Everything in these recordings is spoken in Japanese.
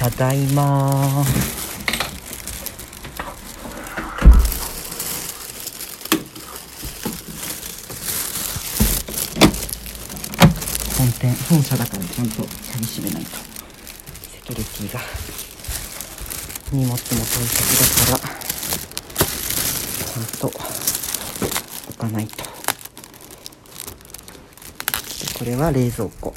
ただいま本店本社だからちゃんと鍵閉めないとセキュリティが荷物も大切だからちゃんと置かないと。これは冷蔵庫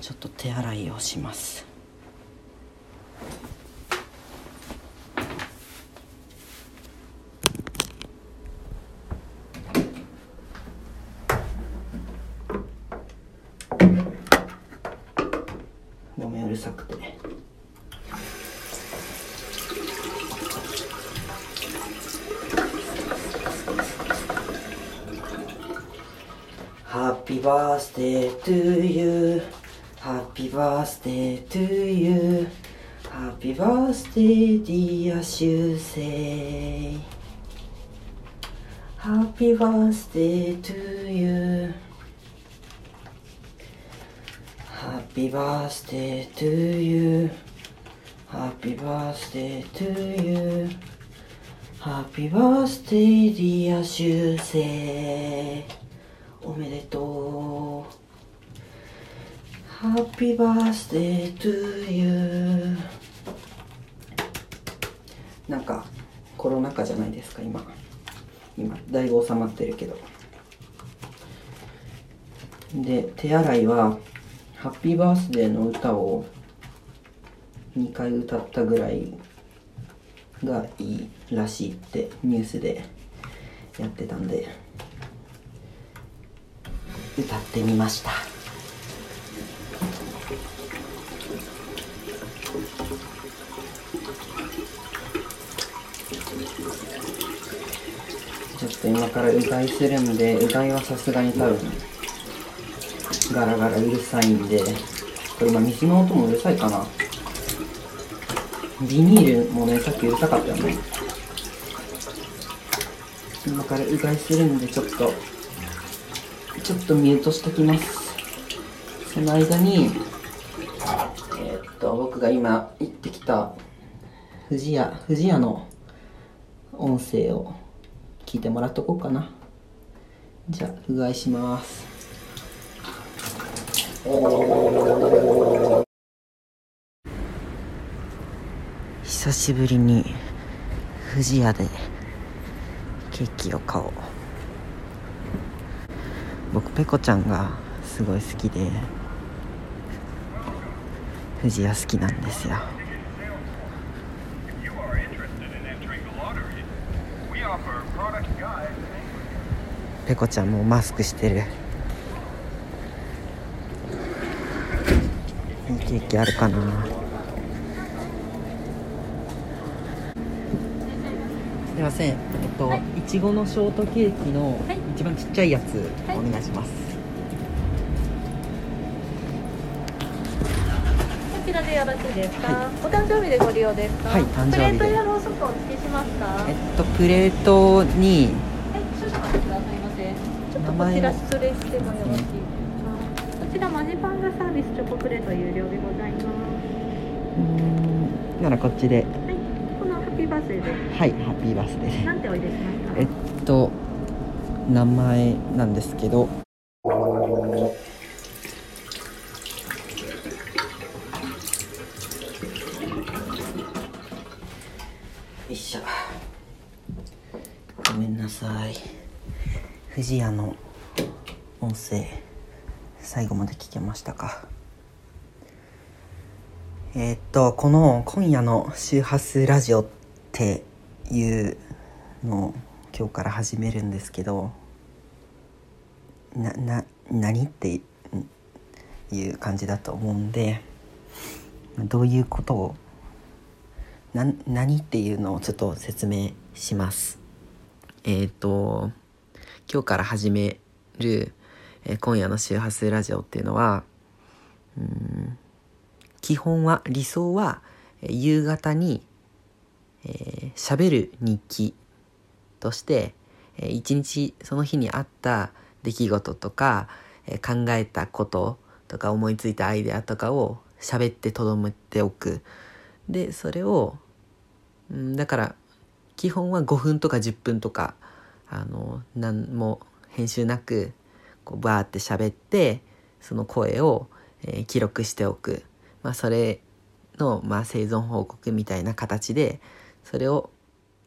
ちょっと手洗いをします。ごめんうるさくて Happy birthday to you happy birthday to you happy birthday dear シュウセイ happy birthday to youー Happy birthday to you. Happy birthday to you. Happy birthday dear 修正おめでとう Happy birthday to you. なんかコロナ禍じゃないですか今。今だいぶ収まってるけど。で手洗いはハッピーバースデーの歌を2回歌ったぐらいがいいらしいってニュースでやってたんで歌ってみました。ちょっと今からうがいするんでうがいはさすがに多分ガラガラうるさいんでこれ今水の音もうるさいかな。ビニールもねさっきうるさかったよね。今からうがいするんでちょっとちょっとミュートしときます。その間にえーっと僕が今行ってきた富士屋富士屋の音声を聞いてもらっとこうかな。じゃあうがいします。久しぶりに富士屋でケーキを買おう。僕ペコちゃんがすごい好きで富士屋好きなんですよ。ペコちゃんもマスクしてる。いいケーキあるかな？すいません。えっといちごのショートケーキのはい。一番ちっちゃいやつはい。お願いします、こちらでよろしいですか、お誕生日でご利用ですか？はい誕生日で。プレートやろうそくお付けしますか？はえい、っとプレートに少々お待ちくださいませちょっと名前をこちら失礼してもよろしいですか？こちらマジパンダサービスチョコプレート有料でございます。うーんならこっちで。はいこのハッピーバースデーではいハッピーバースデー何ておいでしましたえっと名前なんですけどよいしょごめんなさい富士屋の音声最後まで聞けましたかえーっとこの今夜の周波数ラジオっていうのを今日から始めるんですけどなな何っていう感じだと思うんでどういうことをな何っていうのをちょっと説明します。えっ、と今日から始める、えー今夜の周波数ラジオっていうのはうん基本は理想は夕方にえー喋る日記として、一日その日にあった出来事とか、考えたこととか思いついたアイデアとかを喋ってとどめておく。でそれをだから基本は5分とか10分とかあの何も編集なくこうバーって喋ってその声を、えー記録しておく、まあ、それの、まあ、生存報告みたいな形でそれを、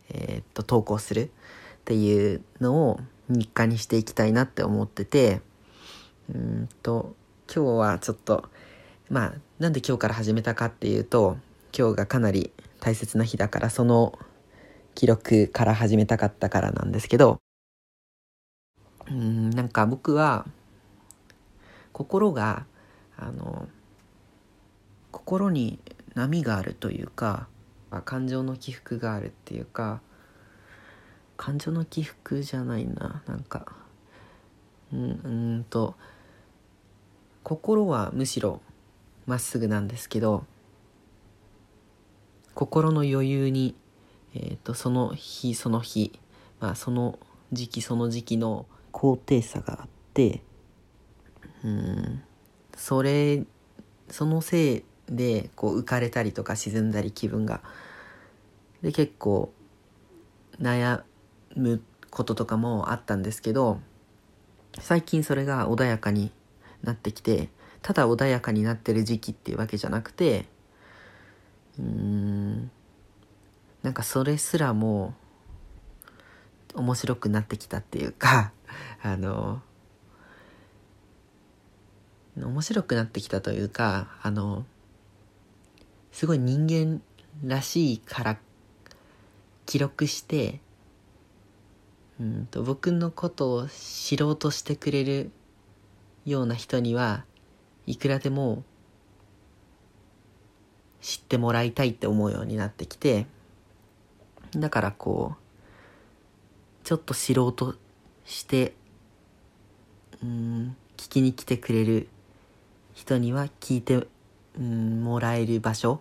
えーっと投稿するっていうのを日課にしていきたいなって思っててうんと今日はちょっとまあなんで今日から始めたかっていうと今日がかなり大切な日だからその記録から始めたかったからなんですけどうんなんか僕は心があの心に波があるというか感情の起伏があるっていうか感情の起伏じゃないななんか。うんうんと心はむしろまっすぐなんですけど心の余裕に、えー、とその日その日、まあ、その時期その時期の高低差があってうんそれそのせいでこう浮かれたりとか沈んだり気分が。で結構悩むこととかもあったんですけど最近それが穏やかになってきてただ穏やかになってる時期っていうわけじゃなくてうーんなんかそれすらも面白くなってきたっていうか あの面白くなってきたというかあのすごい人間らしいから記録してうんと僕のことを知ろうとしてくれるような人にはいくらでも知ってもらいたいって思うようになってきてだからこうちょっと知ろうとしてうん聞きに来てくれる人には聞いてうんもらえる場所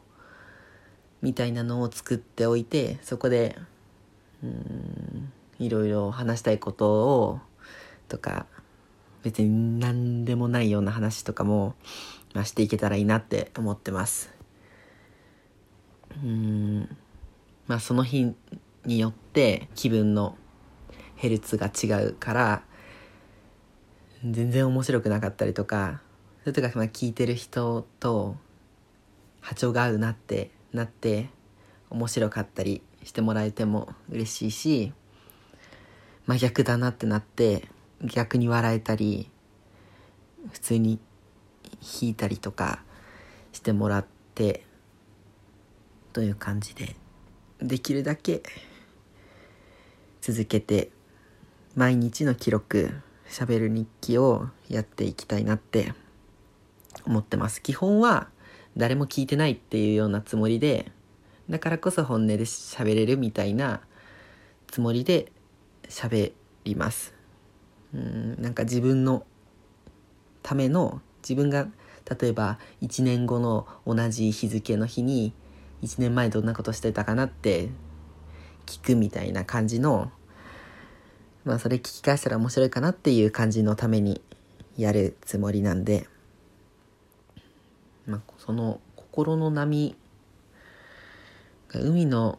みたいなのを作っておいてそこでうんいろいろ話したいことをとか別に何でもないような話とかも、まあ、していけたらいいなって思ってます。うんまあその日によって気分のヘルツが違うから全然面白くなかったりとかそれとかまあ聞いてる人と波長が合うなってなって面白かったりしてもらえても嬉しいし真逆だなってなって逆に笑えたり普通に弾いたりとかしてもらってという感じでできるだけ続けて毎日の記録喋る日記をやっていきたいなって思ってます。基本は誰も聞いてないっていうようなつもりでだからこそ本音で喋れるみたいなつもりで喋ります。うんなんか自分のための自分が例えば1年後の同じ日付の日に1年前どんなことしてたかなって聞くみたいな感じのまあそれ聞き返したら面白いかなっていう感じのためにやるつもりなんで、まあ、その心の波が海の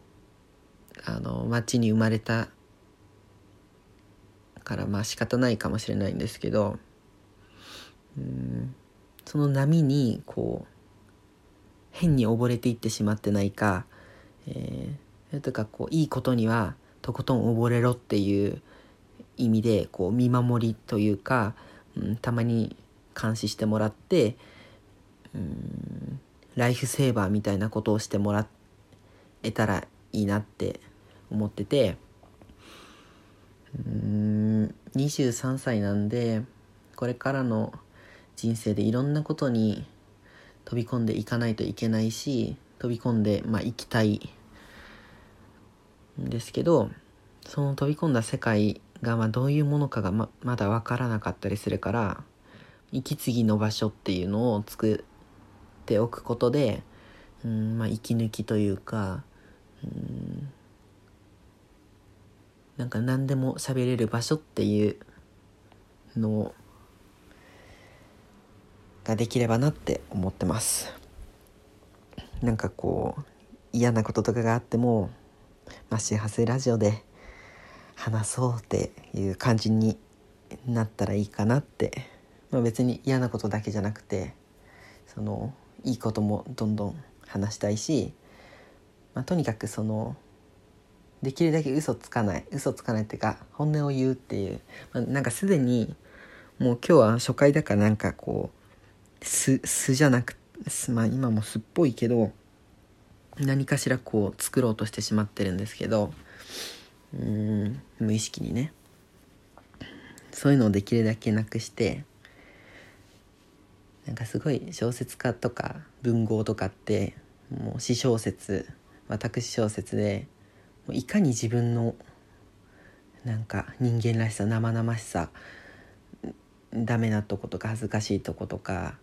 あの町に生まれたからまあ仕方ないかもしれないんですけどうんその波にこう変に溺れていってしまってないか、えー、それとかこういいことにはとことん溺れろっていう意味でこう見守りというか、うん、たまに監視してもらってうん。ライフセーバーみたいなことをしてもらえたらいいなって思ってて。うん。23歳なんでこれからの人生でいろんなことに飛び込んでいかないといけないし飛び込んで、まあ、行きたいんですけどその飛び込んだ世界がまあどういうものかがままだ分からなかったりするから息継ぎの場所っていうのを作っておくことで、うんまあ、息抜きというか、うん、なんか何でも喋れる場所っていうのをができればなって思ってます。なんかこう嫌なこととかがあってもまあ周波数ラジオで話そうっていう感じになったらいいかなって、まあ、別に嫌なことだけじゃなくてそのいいこともどんどん話したいし、まあ、とにかくそのできるだけ嘘つかない嘘つかないっていうか本音を言うっていう、まあ、なんかすでにもう今日は初回だからなんかこう素素じゃなくまあ今も素っぽいけど何かしらこう作ろうとしてしまってるんですけどうん無意識にね。そういうのをできるだけなくしてなんかすごい小説家とか文豪とかってもう私小説私小説でいかに自分のなんか人間らしさ生々しさダメなとことか恥ずかしいとことか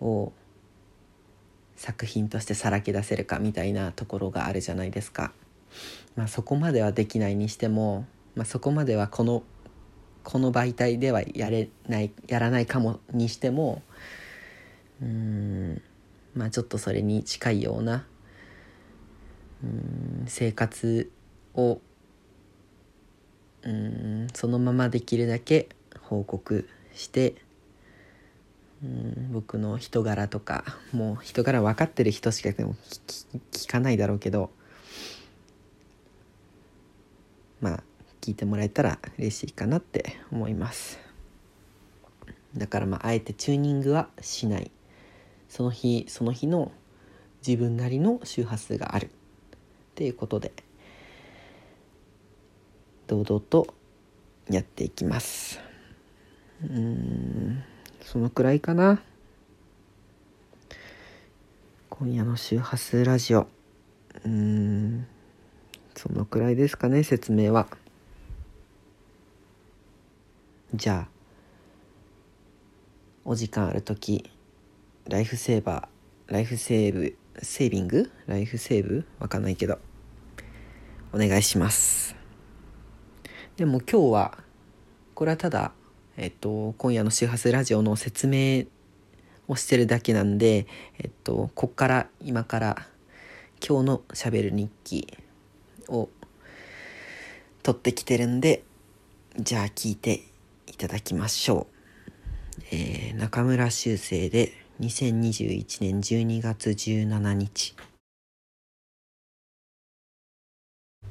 を作品としてさらけ出せるかみたいなところがあるじゃないですか。まあ、そこまではできないにしても、まあ、そこまではこのこの媒体ではやれないやらないかもにしてもうん。まあちょっとそれに近いようなうん生活をうんそのままできるだけ報告してうん僕の人柄とかもう人柄分かってる人しかでも聞聞かないだろうけどまあ聞いてもらえたら嬉しいかなって思います。だからまああえてチューニングはしない。その日その日の自分なりの周波数がある。っていうことで堂々とやっていきます。うんそのくらいかな。今夜の周波数ラジオ。うんそのくらいですかね説明は。じゃあお時間ある時ライフセーバーライフセーブセービング？ライフセーブ？わかんないけど。お願いします。でも今日はこれはただえっと今夜の周波数ラジオの説明をしてるだけなんでえっとこっから今から今日のしゃべる日記を取ってきてるんでじゃあ聞いていただきましょう、えー中村修正で2021年12月17日。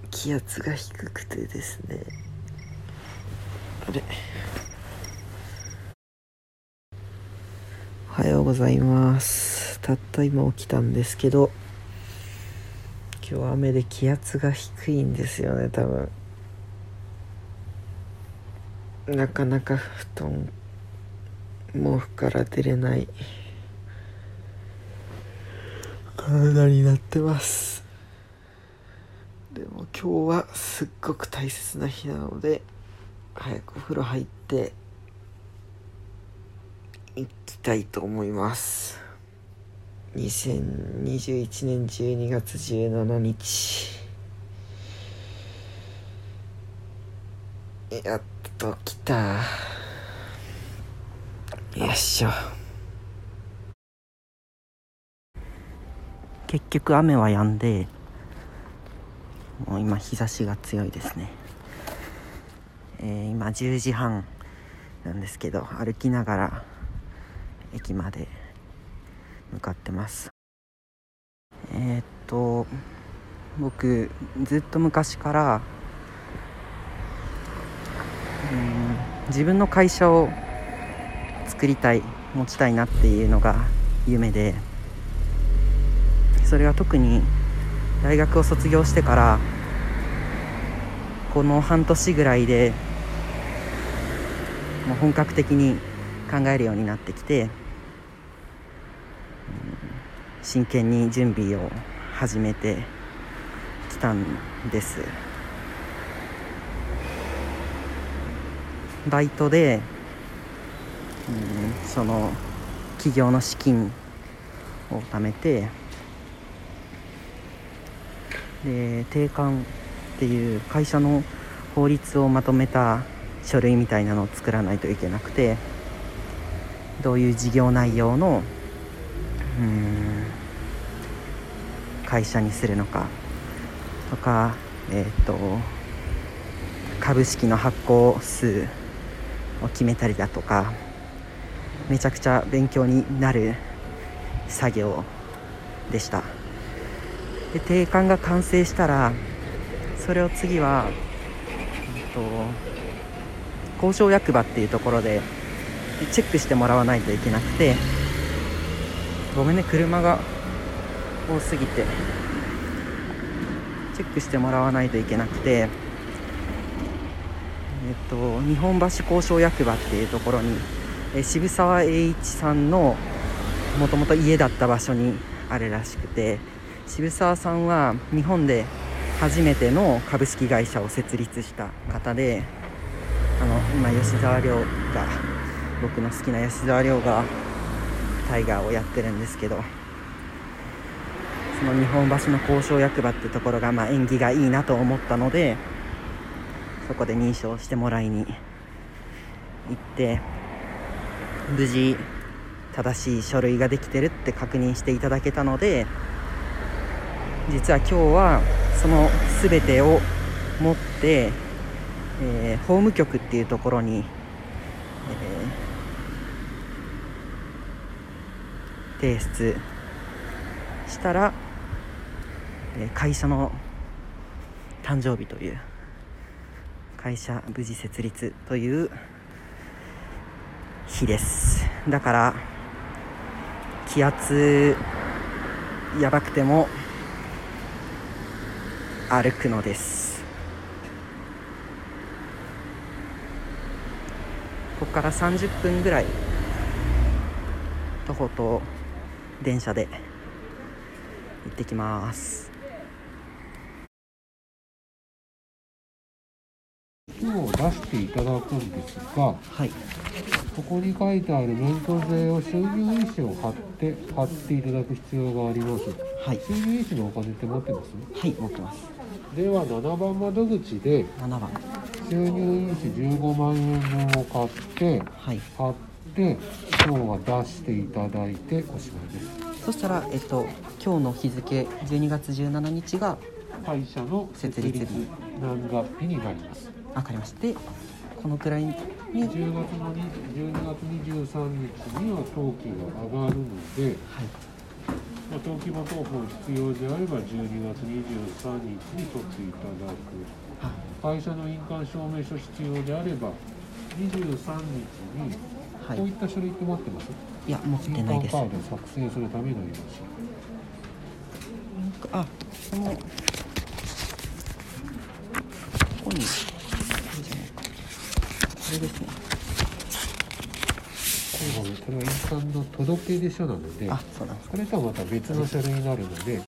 気圧が低くてですね。あれ？おはようございます。たった今起きたんですけど今日雨で気圧が低いんですよね多分。なかなか布団毛布から出れない。体になってます。でも今日はすっごく大切な日なので早くお風呂入って行きたいと思います。2021年12月17日やっと来た。よいしょ。結局雨は止んでもう今日差しが強いですね、えー今10時半なんですけど歩きながら駅まで向かってます。えーっと僕ずっと昔からうん自分の会社を作りたい持ちたいなっていうのが夢でそれは特に大学を卒業してからこの半年ぐらいでもう本格的に考えるようになってきて真剣に準備を始めてきたんです。バイトでうんその企業の資金を貯めてで定款っていう会社の法律をまとめた書類みたいなのを作らないといけなくてどういう事業内容のうん会社にするのかとかえっ、と株式の発行数を決めたりだとかめちゃくちゃ勉強になる作業でした。で定款が完成したらそれを次は、えっと、交渉役場っていうところでチェックしてもらわないといけなくてごめんね車が多すぎてチェックしてもらわないといけなくてえっと日本橋交渉役場っていうところにえ渋沢栄一さんのもともと家だった場所にあるらしくて渋沢さんは日本で初めての株式会社を設立した方であの今吉沢亮が僕の好きな吉沢亮がタイガーをやってるんですけどその日本橋の交渉役場ってところが、まあ、縁起がいいなと思ったのでそこで認証してもらいに行って無事正しい書類ができてるって確認していただけたので実は今日はその全てを持って、えー法務局っていうところに、えー提出したら、えー会社の誕生日という会社無事設立という日です。だから気圧やばくても歩くのです。ここから30分ぐらい徒歩と電車で行ってきます。今日出していただくんですが、はい。ここに書いてある免許税を収入印紙を貼って貼っていただく必要があります。はい。収入印紙のお金って持ってます？はい持ってますでは7番窓口で7番。収入印紙15万円分を買ってはい。貼って今日は出していただいておしまいです。そしたらえっと今日の日付12月17日が会社の設立設立何月日になります。分かりましたでこのくらいに。10月の20 12月23日には登記が上がるので、はいまあ、登記簿等本必要であれば12月23日に取っていただく。あ会社の印鑑証明書必要であれば23日にはいこういった書類って持ってます、いや持って印ないです。鑑カードを作成するための用紙あこのここにこれですねこれはこれは印鑑の届出書なのでこれとはまた別の書類になるので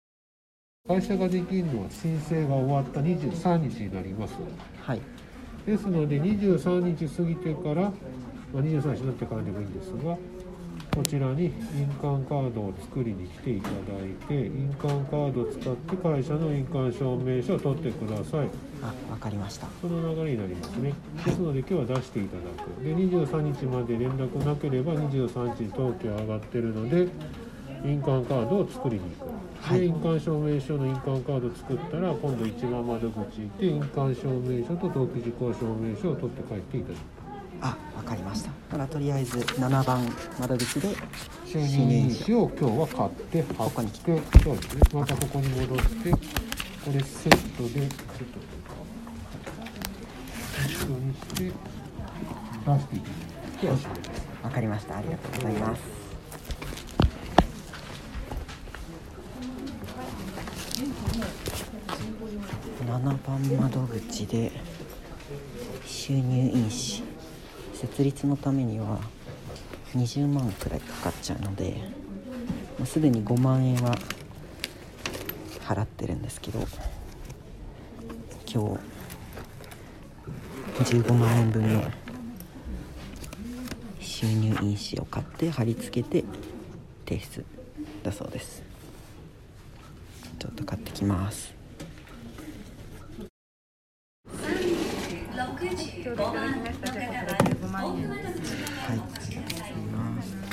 会社ができるのは申請が終わった23日になります。はい。ですので23日過ぎてから、まあ、23日になってからでもいいんですがこちらに印鑑カードを作りに来ていただいて印鑑カードを使って会社の印鑑証明書を取ってください。あわかりました。その流れになりますね。ですので今日は出していただく。で23日まで連絡なければ23日に登記は上がってるので印鑑カードを作りに行く、はい。で印鑑証明書の印鑑カード作ったら今度一番窓口行って印鑑証明書と登記事項証明書を取って帰っていただくあわかりましただからとりあえず7番窓口で収入印紙を今日は買って貼ここに来てそうですねまたここに戻ってこれセットでセットとかセットにして出していただいておしますわかりましたありがとうございます7番窓口で収入印紙設立のためには20万くらいかかっちゃうのでもうすでに5万円は払ってるんですけど今日15万円分の収入印紙を買って貼り付けて提出だそうです。ちょっと買ってきますちょうどいただきましたじゃあこちら15万円ですはいありがとうございます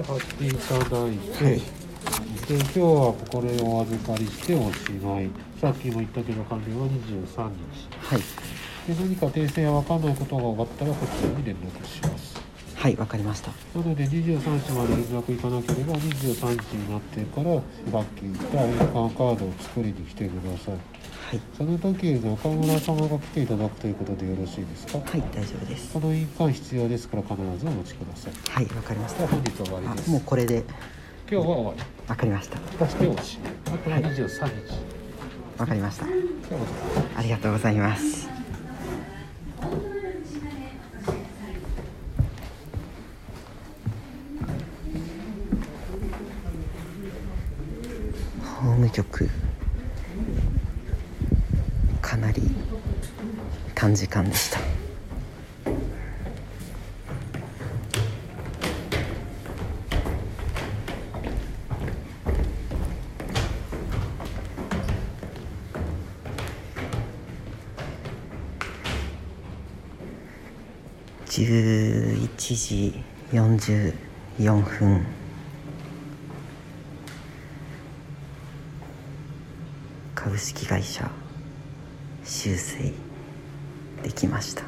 で貼っていただいて、で今日はこれをお預かりしておしまい。さっきも言ったけど完了は23日。はい。で何か訂正や分かんないことが分かったらこちらに連絡します。はいわかりました。なので23日まで連絡いかなければ23日になってからさっき言ったカードを作りに来てくださいはい。その時中村様が来ていただくということでよろしいですか？はい大丈夫です。その印鑑必要ですから必ずお持ちくださいはいわかりました。本日終わりです。あもうこれで。今日は終わり。わかりました。出しておしあとは23日、わかりました。ありがとうございます。法務局かなり短時間でした。11時44分。株式会社修正。できました。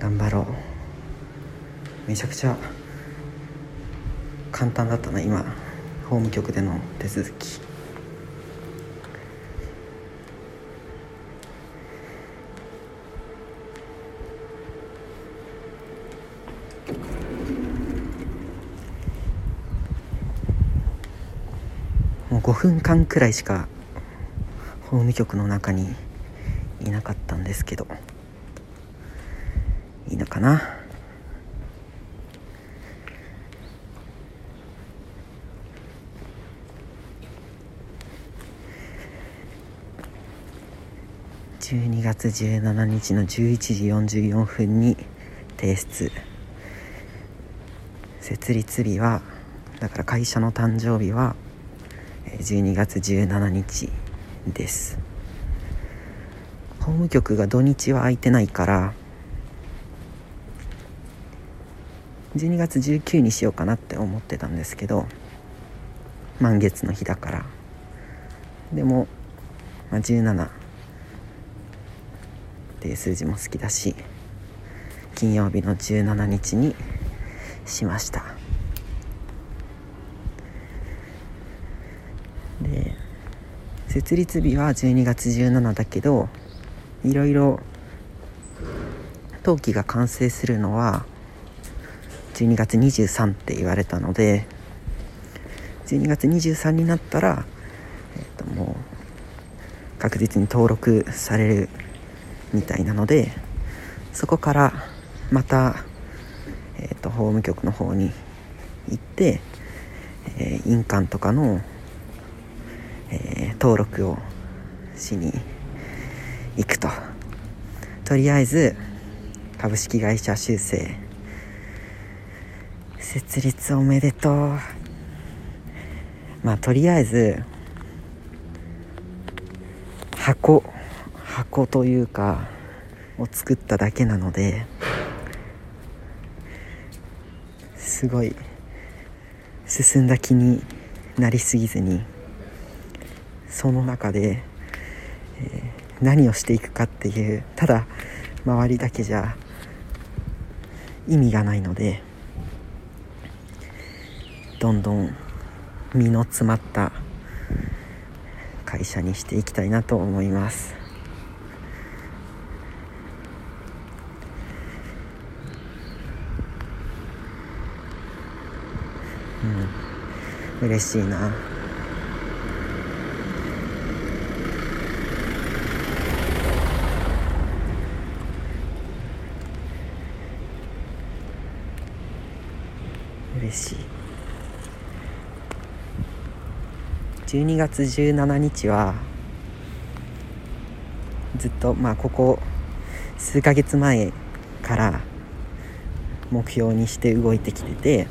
頑張ろう。めちゃくちゃ簡単だったな今。法務局での手続き。もう5分間くらいしか法務局の中にいなかったんですけどいいのかな？12月17日の11時44分に提出。設立日はだから会社の誕生日は12月17日。です。法務局が土日は空いてないから12月19にしようかなって思ってたんですけど満月の日だから。でも、まあ、17っていう数字も好きだし金曜日の17日にしました。設立日は12月17だけどいろいろ登記が完成するのは12月23って言われたので12月23になったら、えっともう確実に登録されるみたいなのでそこからまた、えっと法務局の方に行って、えー印鑑とかのえー登録をしに行くと。とりあえず株式会社修正。設立おめでとう。まあとりあえず箱箱というかを作っただけなのですごい進んだ気になりすぎずにその中で、えー何をしていくかっていうただ周りだけじゃ意味がないのでどんどん身の詰まった会社にしていきたいなと思います。うん。嬉しいな。し。12月17日はずっとまあここ数ヶ月前から目標にして動いてきてて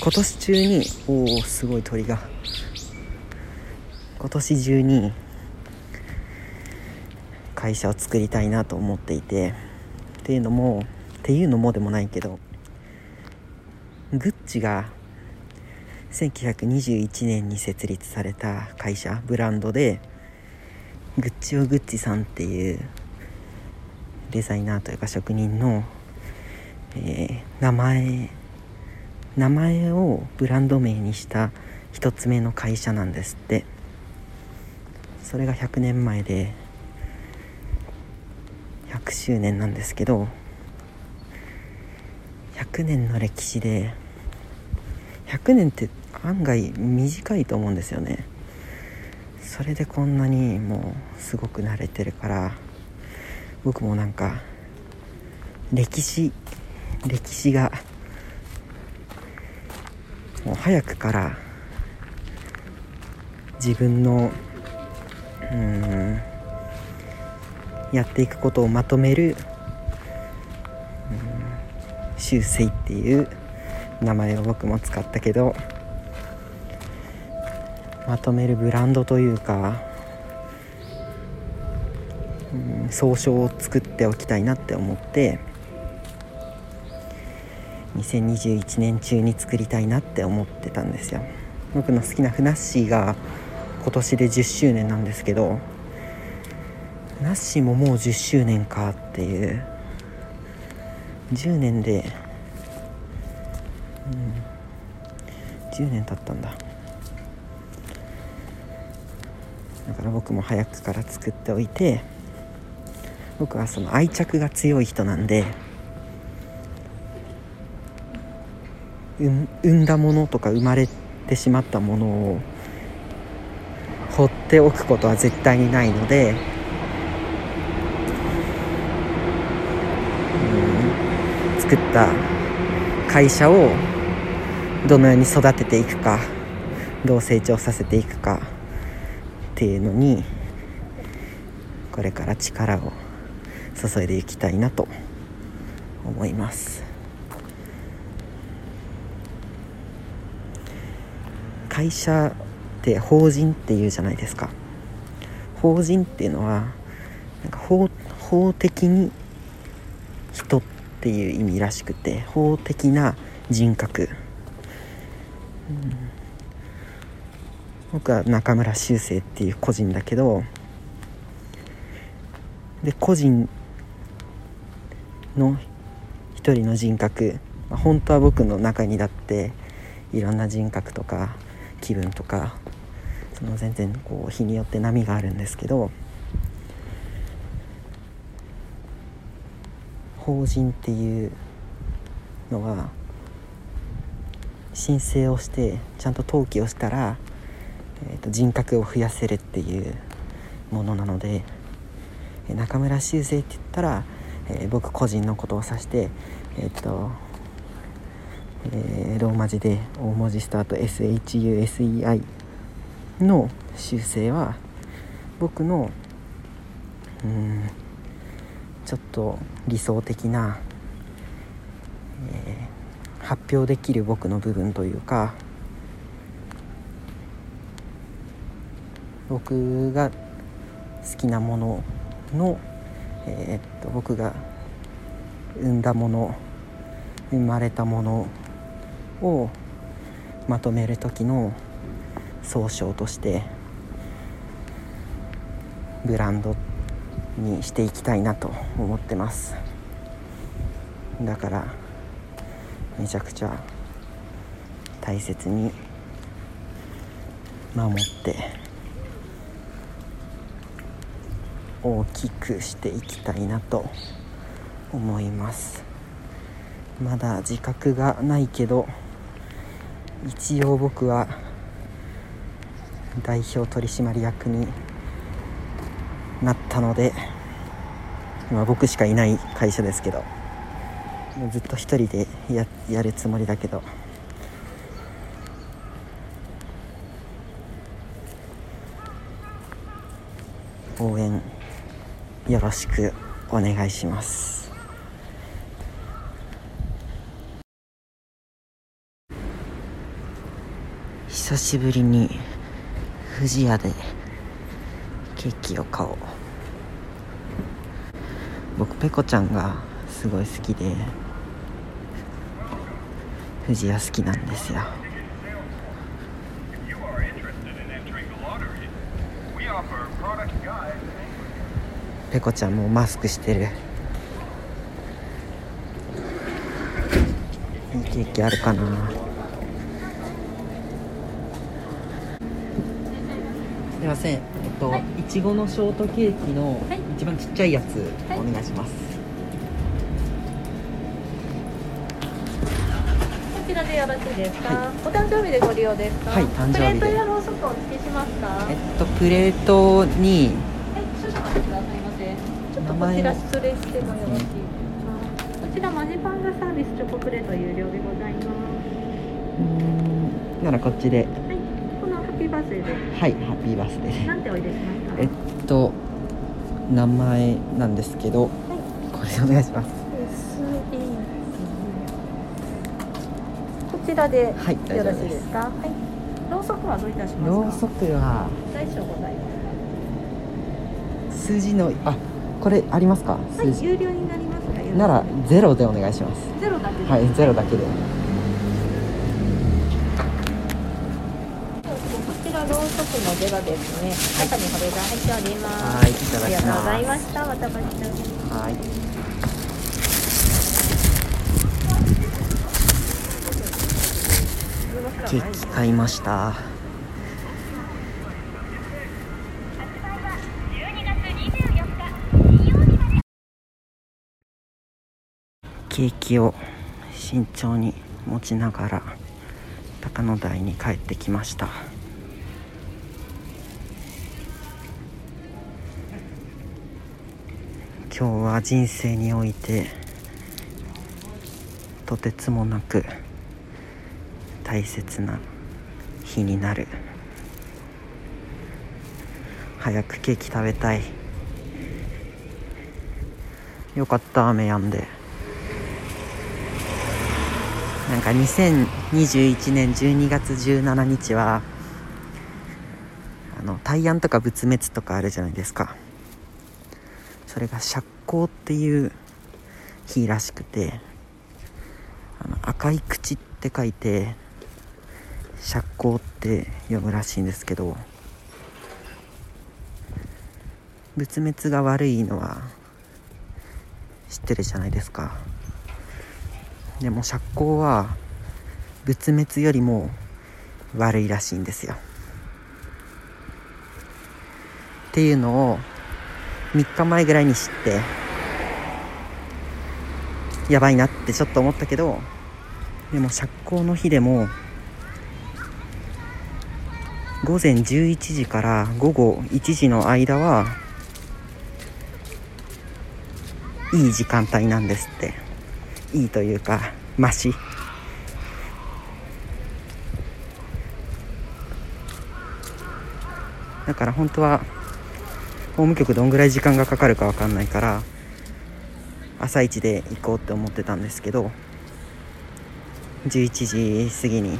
今年中におおすごい鳥が。今年中に会社を作りたいなと思っていて。っていうのもっていうのもでもないけどグッチが1921年に設立された会社ブランドでグッチオグッチさんっていうデザイナーというか職人の、えー名前名前をブランド名にした一つ目の会社なんですって。それが100年前で100周年なんですけど100年の歴史で100年って案外短いと思うんですよね。それでこんなにもうすごく慣れてるから僕もなんか歴史歴史がもう早くから自分のうんやっていくことをまとめるうん修正っていう名前を僕も使ったけどまとめるブランドというか、うん、総称を作っておきたいなって思って2021年中に作りたいなって思ってたんですよ。僕の好きなフナッシーが今年で10周年なんですけどフナッシーももう10周年かっていう10年でうん。10年経ったんだ。だから僕も早くから作っておいて僕はその愛着が強い人なんで産んだものとか生まれてしまったものを放っておくことは絶対にないのでうん作った会社をどのように育てていくかどう成長させていくかっていうのにこれから力を注いでいきたいなと思います。会社って法人っていうじゃないですか。法人っていうのはなんか法法的に人っていう意味らしくて法的な人格、僕は中村修正っていう個人だけどで個人の一人の人格、まあ本当は僕の中にだっていろんな人格とか気分とかその全然こう日によって波があるんですけど法人っていうのは申請をしてちゃんと登記をしたら、えー、と人格を増やせるっていうものなので中村修正って言ったら、えー僕個人のことを指してえっ、と、えーローマ字で大文字スタート SHUSEI の修正は僕のうんちょっと理想的な、えー発表できる僕の部分というか僕が好きなものの、えーっと僕が生んだもの生まれたものをまとめる時の総称としてブランドにしていきたいなと思ってます。だからめちゃくちゃ大切に守って大きくしていきたいなと思います。まだ自覚がないけど一応僕は代表取締役になったので今僕しかいない会社ですけど。もうずっと一人でややるつもりだけど。応援よろしくお願いします。久しぶりに富士屋でケーキを買おう。僕ペコちゃんがすごい好きで富士屋好きなんですよ。ペコちゃんもマスクしてる。いいケーキあるかな？すいません。えっと、はい。いちごのショートケーキのはい。一番ちっちゃいやつ、はい。お願いします。こちらでよろしいですか、はお誕生日でご利用ですか？はい誕生日で。プレートやろうそくお付けしますか？はえいっとプレートに。少々お待ちくださいませ。ちょっとこちら失礼してもよろしいですか？こちらマジパンダサービスチョコプレート有料でございます。うーん。ならこっちで。はいこのハッピーバースデーで。はいハッピーバースデー。なんておいでしまえっと名前なんですけど。はい。これでお願いします SE こちらでよろしいですすか？はい。ろうそくはどういたしますか？ろうそくは大小ございま数字のあこれありますか？すはい有料になりますがならゼロでお願いします。ゼロだけで？はいゼロだけで。こちらろうそくのゼロですね。中に保冷剤入っております。はいいただきます。ありがとうございました。またお待ちしております。はいケーキ買いました。ケーキを慎重に持ちながら高野台に帰ってきました。今日は人生においてとてつもなく大切な日になる。早くケーキ食べたい。よかった雨止んで。なんか2021年12月17日はあの大安とか仏滅とかあるじゃないですか。それが釈光っていう日らしくてあの赤い口って書いて釈光って読むらしいんですけど仏滅が悪いのは知ってるじゃないですか。でも釈光は仏滅よりも悪いらしいんですよ。っていうのを3日前ぐらいに知ってやばいなってちょっと思ったけどでも釈光の日でも午前11時から午後1時の間はいい時間帯なんですって。いいというかマシだから本当は法務局どんぐらい時間がかかるかわかんないから朝一で行こうって思ってたんですけど11時過ぎに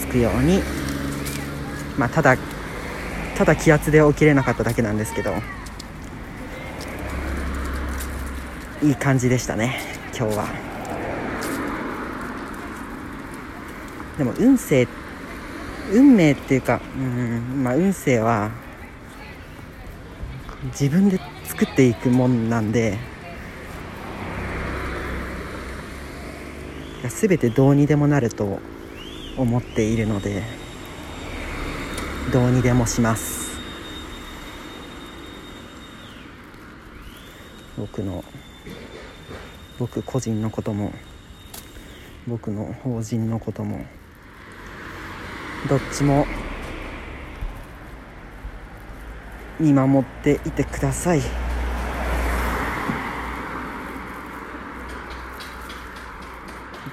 着くようにまあただただ気圧で起きれなかっただけなんですけどいい感じでしたね今日は。でも運勢運命っていうかうんまあ運勢は自分で作っていくもんなんで全てどうにでもなると思っているのでどうにでもします。僕の僕個人のことも僕の法人のこともどっちも見守っていてください。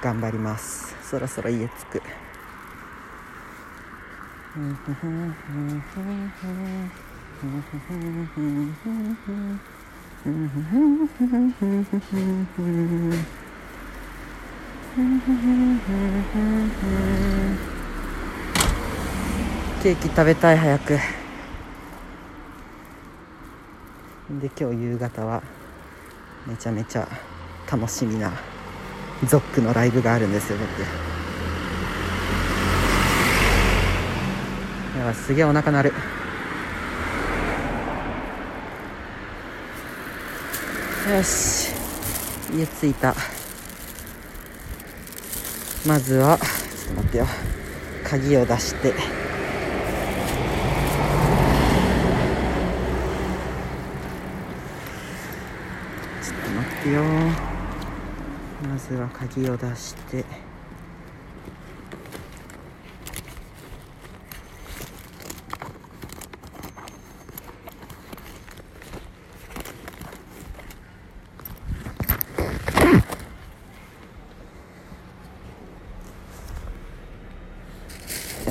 頑張ります。そろそろ家着く。ケーキ食べたい早く。で今日夕方はめちゃめちゃ楽しみなゾックのライブがあるんですよ僕。やばすげえお腹鳴る。よし。家着いた。まずはちょっと待ってよ。鍵を出して。ちょっと待ってよ。まずは鍵を出して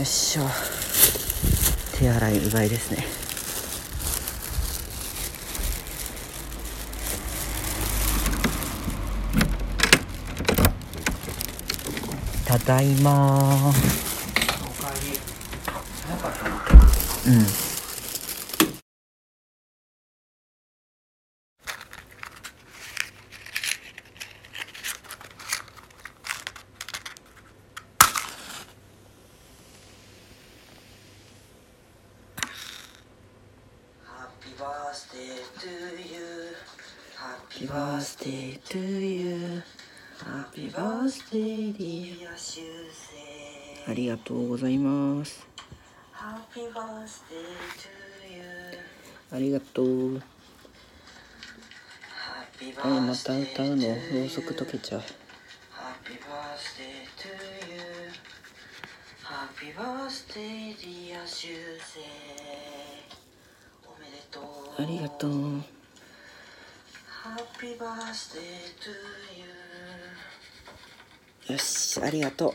よっしょ手洗いうがいですね。ただいまうんハッピーバースデートゥーユーハッピーバースデートゥーユーハッピーバースデーディア修正ありがとうございます。ありがとう。あまた歌うの？ろうそく溶けちゃう。Happy birthday dear おめでとう。ありがとう。Happy birthday to you. よしありがとう